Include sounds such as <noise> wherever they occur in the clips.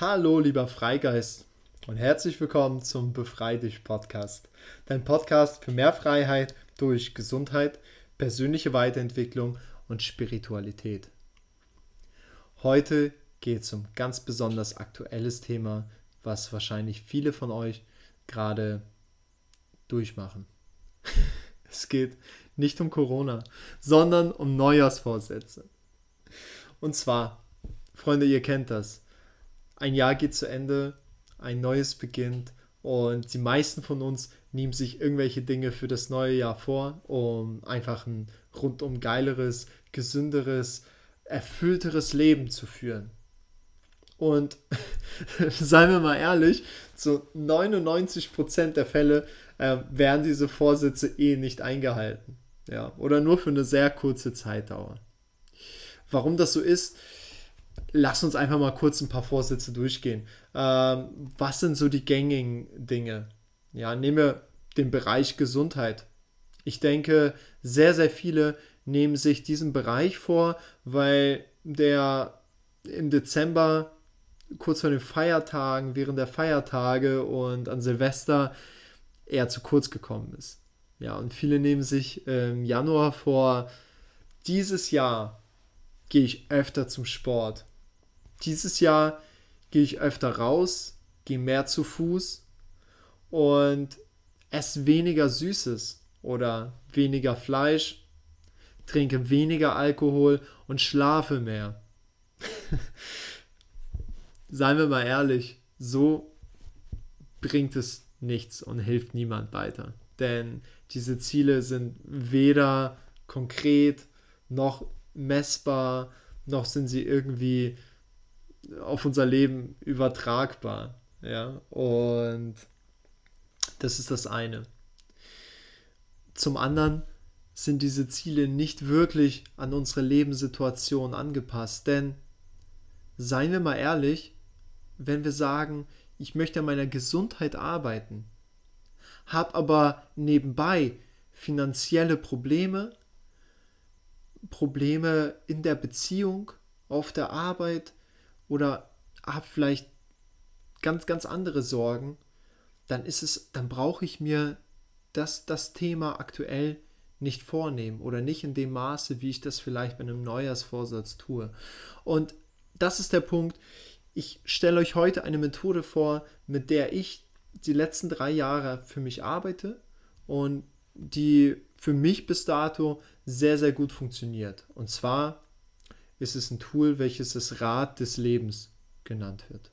Hallo, lieber Freigeist und herzlich willkommen zum Befrei dich Podcast. Dein Podcast für mehr Freiheit durch Gesundheit, persönliche Weiterentwicklung und Spiritualität. Heute geht es um ganz besonders aktuelles Thema, was wahrscheinlich viele von euch gerade durchmachen. <laughs> es geht nicht um Corona, sondern um Neujahrsvorsätze. Und zwar, Freunde, ihr kennt das ein Jahr geht zu Ende, ein neues beginnt und die meisten von uns nehmen sich irgendwelche Dinge für das neue Jahr vor, um einfach ein rundum geileres, gesünderes, erfüllteres Leben zu führen. Und <laughs> seien wir mal ehrlich, zu 99% der Fälle äh, werden diese Vorsätze eh nicht eingehalten. Ja, oder nur für eine sehr kurze Zeitdauer. Warum das so ist, lass uns einfach mal kurz ein paar Vorsätze durchgehen. Ähm, was sind so die gängigen Dinge? Ja, nehmen wir den Bereich Gesundheit. Ich denke, sehr, sehr viele nehmen sich diesen Bereich vor, weil der im Dezember kurz vor den Feiertagen, während der Feiertage und an Silvester eher zu kurz gekommen ist. Ja, und viele nehmen sich im Januar vor, dieses Jahr gehe ich öfter zum Sport dieses Jahr gehe ich öfter raus, gehe mehr zu Fuß und esse weniger Süßes oder weniger Fleisch, trinke weniger Alkohol und schlafe mehr. <laughs> Seien wir mal ehrlich, so bringt es nichts und hilft niemand weiter. Denn diese Ziele sind weder konkret noch messbar, noch sind sie irgendwie auf unser Leben übertragbar. Ja, und das ist das eine. Zum anderen sind diese Ziele nicht wirklich an unsere Lebenssituation angepasst, denn seien wir mal ehrlich, wenn wir sagen, ich möchte an meiner Gesundheit arbeiten, habe aber nebenbei finanzielle Probleme, Probleme in der Beziehung, auf der Arbeit, oder habe vielleicht ganz, ganz andere Sorgen, dann ist es, dann brauche ich mir das, das Thema aktuell nicht vornehmen oder nicht in dem Maße, wie ich das vielleicht bei einem Neujahrsvorsatz tue. Und das ist der Punkt. Ich stelle euch heute eine Methode vor, mit der ich die letzten drei Jahre für mich arbeite und die für mich bis dato sehr, sehr gut funktioniert. Und zwar ist es ein Tool, welches das Rad des Lebens genannt wird.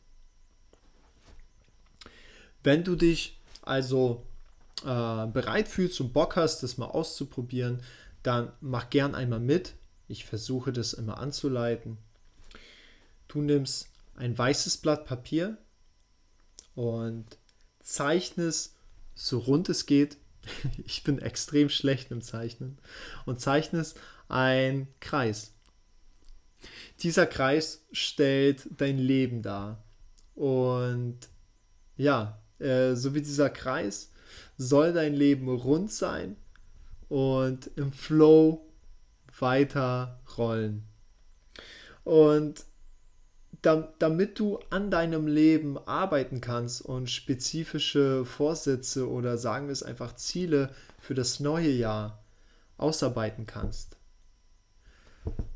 Wenn du dich also äh, bereit fühlst und Bock hast, das mal auszuprobieren, dann mach gern einmal mit. Ich versuche das immer anzuleiten. Du nimmst ein weißes Blatt Papier und zeichnest so rund es geht. <laughs> Ich bin extrem schlecht im Zeichnen und zeichnest einen Kreis. Dieser Kreis stellt dein Leben dar. Und ja, äh, so wie dieser Kreis soll dein Leben rund sein und im Flow weiter rollen. Und damit du an deinem Leben arbeiten kannst und spezifische Vorsätze oder sagen wir es einfach Ziele für das neue Jahr ausarbeiten kannst,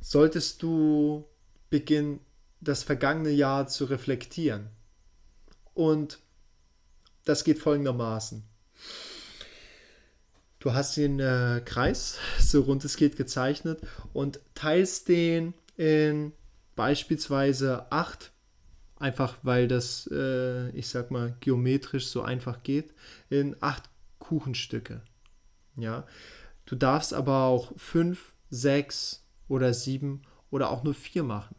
solltest du beginnen, das vergangene Jahr zu reflektieren. Und das geht folgendermaßen. Du hast den äh, Kreis, <laughs> so rund es geht, gezeichnet und teilst den in beispielsweise acht, einfach weil das, äh, ich sag mal, geometrisch so einfach geht, in acht Kuchenstücke. Ja, du darfst aber auch fünf, sechs, oder sieben oder auch nur vier machen.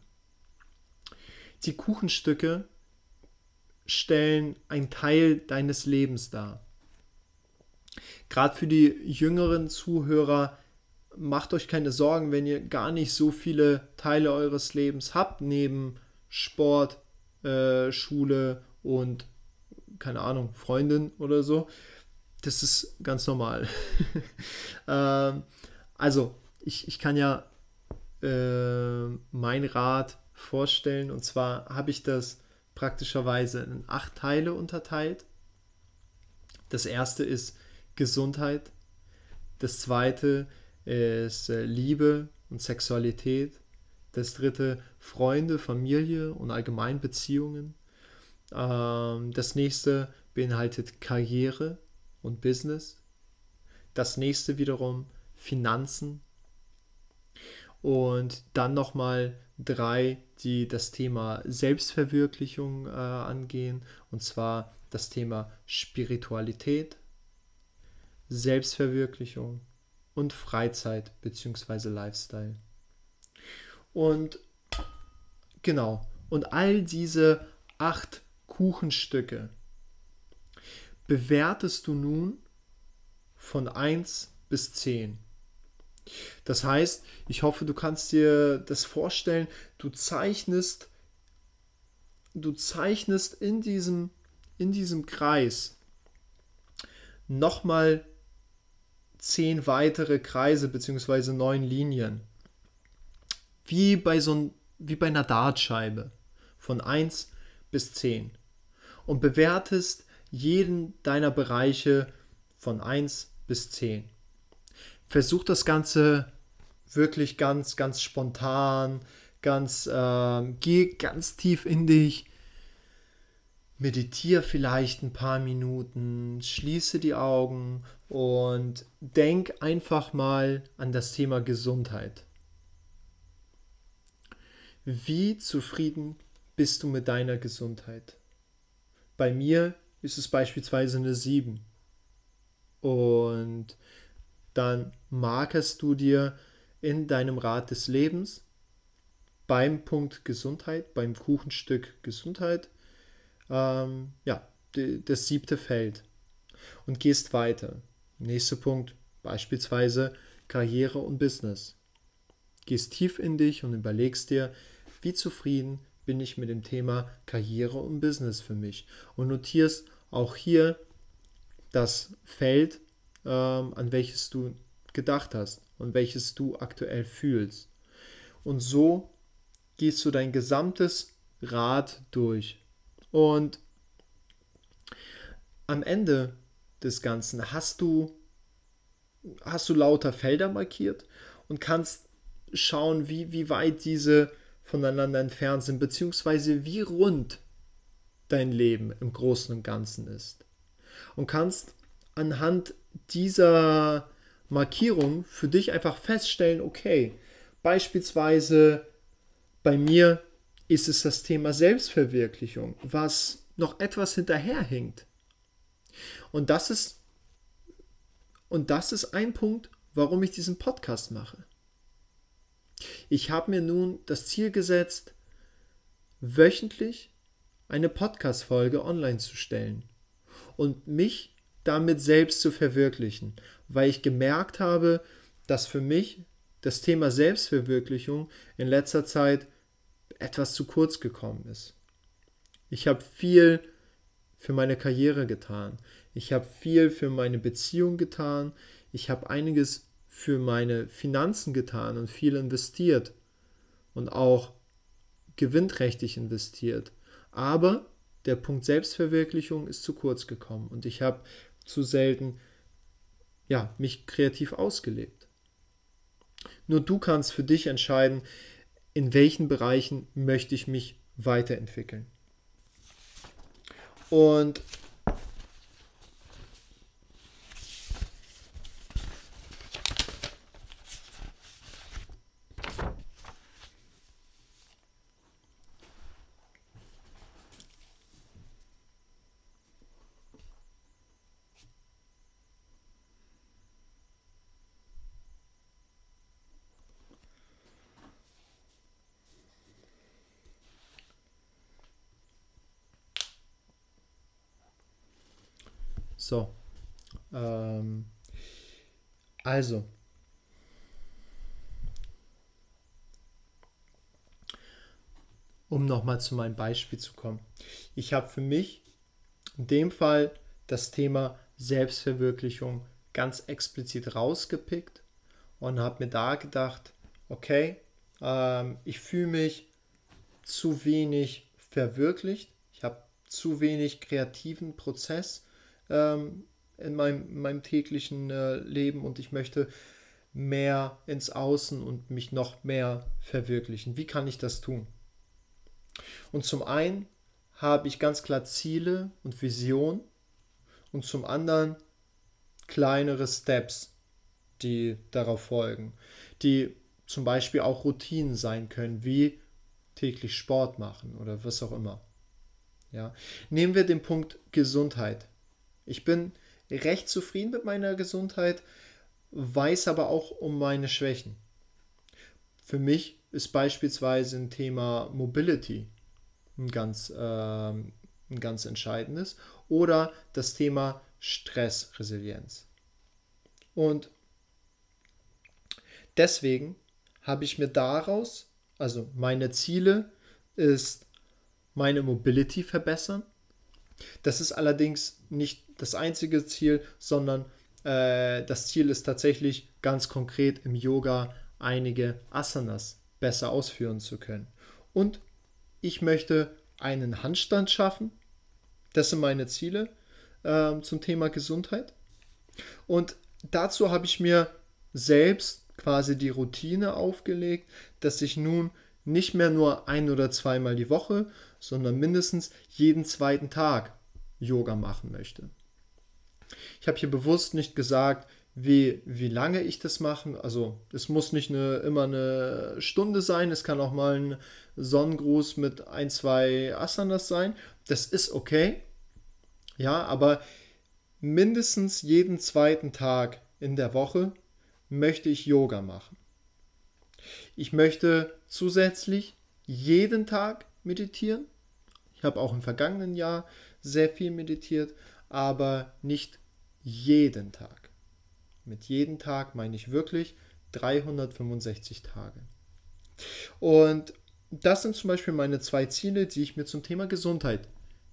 Die Kuchenstücke stellen einen Teil deines Lebens dar. Gerade für die jüngeren Zuhörer, macht euch keine Sorgen, wenn ihr gar nicht so viele Teile eures Lebens habt, neben Sport, äh, Schule und keine Ahnung, Freundin oder so. Das ist ganz normal. <laughs> ähm, also, ich, ich kann ja äh, mein Rad vorstellen. Und zwar habe ich das praktischerweise in acht Teile unterteilt. Das erste ist Gesundheit. Das zweite ist äh, Liebe und Sexualität. Das dritte Freunde, Familie und allgemein Beziehungen. Ähm, das nächste beinhaltet Karriere und Business. Das nächste wiederum Finanzen. Und dann nochmal drei, die das Thema Selbstverwirklichung äh, angehen. Und zwar das Thema Spiritualität, Selbstverwirklichung und Freizeit bzw. Lifestyle. Und genau, und all diese acht Kuchenstücke bewertest du nun von 1 bis 10. Das heißt, ich hoffe, du kannst dir das vorstellen, du zeichnest du zeichnest in diesem in diesem Kreis nochmal zehn weitere Kreise bzw. neun Linien. Wie bei so wie bei einer Dartscheibe von 1 bis 10 und bewertest jeden deiner Bereiche von 1 bis 10. Versuch das Ganze wirklich ganz, ganz spontan, ganz, äh, geh ganz tief in dich, meditiere vielleicht ein paar Minuten, schließe die Augen und denk einfach mal an das Thema Gesundheit. Wie zufrieden bist du mit deiner Gesundheit? Bei mir ist es beispielsweise eine 7. Und dann markerst du dir in deinem Rad des Lebens beim Punkt Gesundheit, beim Kuchenstück Gesundheit, ähm, ja, das siebte Feld und gehst weiter. Nächster Punkt, beispielsweise Karriere und Business. Gehst tief in dich und überlegst dir, wie zufrieden bin ich mit dem Thema Karriere und Business für mich und notierst auch hier das Feld, ähm, an welches du gedacht hast und welches du aktuell fühlst. Und so gehst du dein gesamtes Rad durch. Und am Ende des Ganzen hast du, hast du lauter Felder markiert und kannst schauen, wie, wie weit diese voneinander entfernt sind, beziehungsweise wie rund dein Leben im Großen und Ganzen ist. Und kannst anhand dieser Markierung für dich einfach feststellen, okay, beispielsweise bei mir ist es das Thema Selbstverwirklichung, was noch etwas hinterherhinkt. Und das ist und das ist ein Punkt, warum ich diesen Podcast mache. Ich habe mir nun das Ziel gesetzt, wöchentlich eine Podcast-Folge online zu stellen und mich damit selbst zu verwirklichen, weil ich gemerkt habe, dass für mich das Thema Selbstverwirklichung in letzter Zeit etwas zu kurz gekommen ist. Ich habe viel für meine Karriere getan. Ich habe viel für meine Beziehung getan. Ich habe einiges für meine Finanzen getan und viel investiert und auch gewinnträchtig investiert. Aber der Punkt Selbstverwirklichung ist zu kurz gekommen und ich habe zu selten ja, mich kreativ ausgelebt. Nur du kannst für dich entscheiden, in welchen Bereichen möchte ich mich weiterentwickeln. Und So. Ähm, also. Um nochmal zu meinem Beispiel zu kommen. Ich habe für mich in dem Fall das Thema Selbstverwirklichung ganz explizit rausgepickt und habe mir da gedacht, okay, ähm, ich fühle mich zu wenig verwirklicht. Ich habe zu wenig kreativen Prozess ähm, in, meinem, in meinem täglichen äh, Leben und ich möchte mehr ins Außen und mich noch mehr verwirklichen. Wie kann ich das tun? Und zum einen habe ich ganz klar Ziele und Vision und zum anderen kleinere Steps, die darauf folgen, die zum Beispiel auch Routinen sein können, wie täglich Sport machen oder was auch immer. Ja. Nehmen wir den Punkt Gesundheit. Ich bin recht zufrieden mit meiner Gesundheit, weiß aber auch um meine Schwächen. Für mich ist beispielsweise ein Thema Mobility ein ganz, äh, ein ganz entscheidendes oder das Thema Stressresilienz. Und deswegen habe ich mir daraus, also meine Ziele ist meine Mobility verbessern. Das ist allerdings nicht das einzige Ziel, sondern äh, das Ziel ist tatsächlich ganz konkret im Yoga einige Asanas besser ausführen zu können. Und ich möchte einen Handstand schaffen. Das sind meine Ziele äh, zum Thema Gesundheit. Und dazu habe ich mir selbst quasi die Routine aufgelegt, dass ich nun nicht mehr nur ein oder zweimal die Woche, sondern mindestens jeden zweiten Tag Yoga machen möchte. Ich habe hier bewusst nicht gesagt, wie, wie lange ich das mache. Also es muss nicht eine, immer eine Stunde sein, es kann auch mal ein Sonnengruß mit ein, zwei Asanas sein. Das ist okay. Ja, aber mindestens jeden zweiten Tag in der Woche möchte ich Yoga machen. Ich möchte zusätzlich jeden Tag meditieren. Ich habe auch im vergangenen Jahr sehr viel meditiert, aber nicht jeden Tag. Mit jedem Tag meine ich wirklich 365 Tage. Und das sind zum Beispiel meine zwei Ziele, die ich mir zum Thema Gesundheit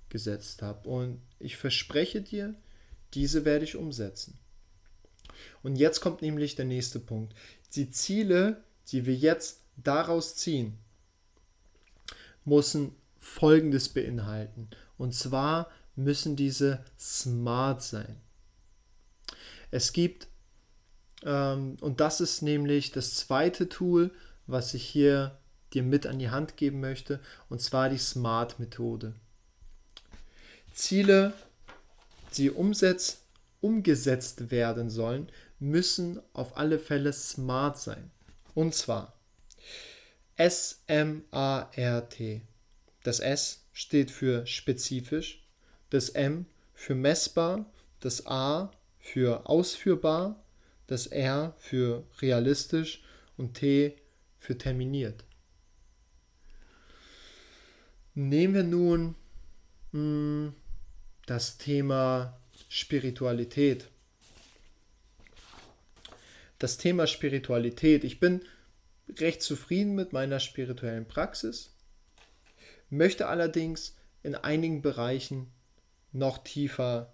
gesetzt habe. Und ich verspreche dir, diese werde ich umsetzen. Und jetzt kommt nämlich der nächste Punkt. Die Ziele, die wir jetzt daraus ziehen, müssen Folgendes beinhalten. Und zwar müssen diese smart sein. Es gibt ähm, und das ist nämlich das zweite Tool, was ich hier dir mit an die Hand geben möchte, und zwar die SMART-Methode. Ziele, die umsetzt, umgesetzt werden sollen, müssen auf alle Fälle smart sein. Und zwar S-M-A-R-T. Das S steht für spezifisch, das M für messbar, das A für ausführbar das R für realistisch und T für terminiert. Nehmen wir nun mh, hm, das Thema Spiritualität. Das Thema Spiritualität. Ich bin recht zufrieden mit meiner spirituellen Praxis, möchte allerdings in einigen Bereichen noch tiefer,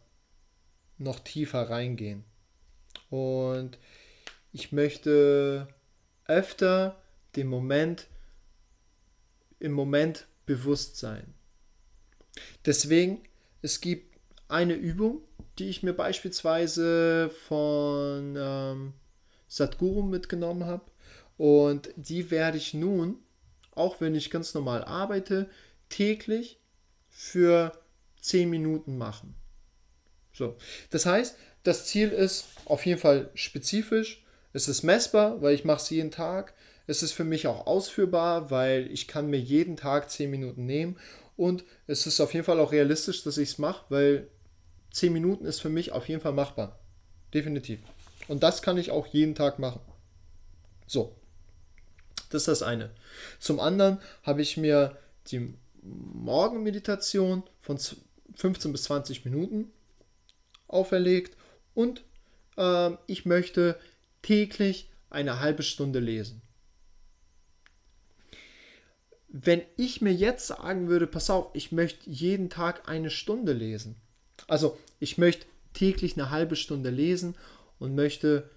noch tiefer reingehen. Und ich möchte öfter den Moment im Moment bewusst sein. Deswegen, es gibt eine Übung, die ich mir beispielsweise von ähm, Sadhguru mitgenommen habe. Und die werde ich nun, auch wenn ich ganz normal arbeite, täglich für 10 Minuten machen. So, das heißt, das Ziel ist auf jeden Fall spezifisch. Es ist messbar, weil ich mache es jeden Tag. Es ist für mich auch ausführbar, weil ich kann mir jeden Tag 10 Minuten nehmen. Und es ist auf jeden Fall auch realistisch, dass ich es mache, weil 10 Minuten ist für mich auf jeden Fall machbar. Definitiv. Und das kann ich auch jeden Tag machen. So. Das ist das eine. Zum anderen habe ich mir die Morgenmeditation von 15 bis 20 Minuten auferlegt und äh, ich möchte täglich eine halbe Stunde lesen. Wenn ich mir jetzt sagen würde, pass auf, ich möchte jeden Tag eine Stunde lesen. Also ich möchte täglich eine halbe Stunde lesen und möchte,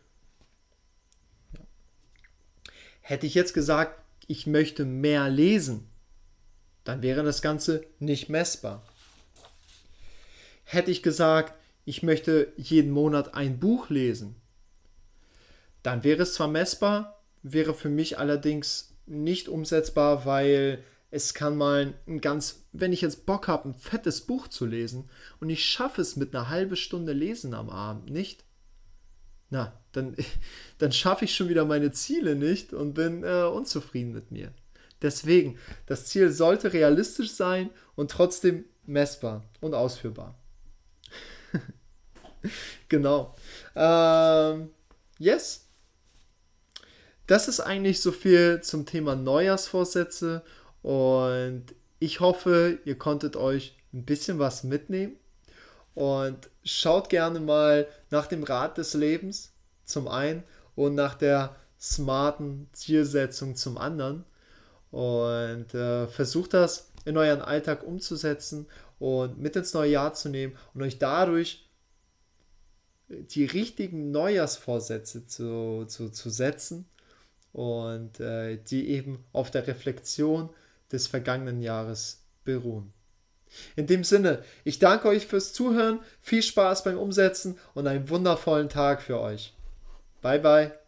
hätte ich jetzt gesagt, ich möchte mehr lesen, dann wäre das Ganze nicht messbar. Hätte ich gesagt, ich möchte jeden Monat ein Buch lesen, dann wäre es zwar messbar, wäre für mich allerdings nicht umsetzbar, weil es kann mal ein ganz, wenn ich jetzt Bock habe, ein fettes Buch zu lesen und ich schaffe es mit einer halben Stunde Lesen am Abend nicht, na, dann, <laughs> dann schaffe ich schon wieder meine Ziele nicht und bin äh, unzufrieden mit mir. Deswegen, das Ziel sollte realistisch sein und trotzdem messbar und ausführbar. <laughs> genau. Ähm, yes. Das ist eigentlich so viel zum Thema Neujahrsvorsätze und ich hoffe, ihr konntet euch ein bisschen was mitnehmen und schaut gerne mal nach dem Rat des Lebens zum einen und nach der smarten Zielsetzung zum anderen und äh, versucht das in euren Alltag umzusetzen und mit ins neue Jahr zu nehmen und euch dadurch die richtigen Neujahrsvorsätze zu, zu, zu setzen und äh, die eben auf der Reflexion des vergangenen Jahres beruhen. In dem Sinne, ich danke euch fürs Zuhören, viel Spaß beim Umsetzen und einen wundervollen Tag für euch. Bye bye.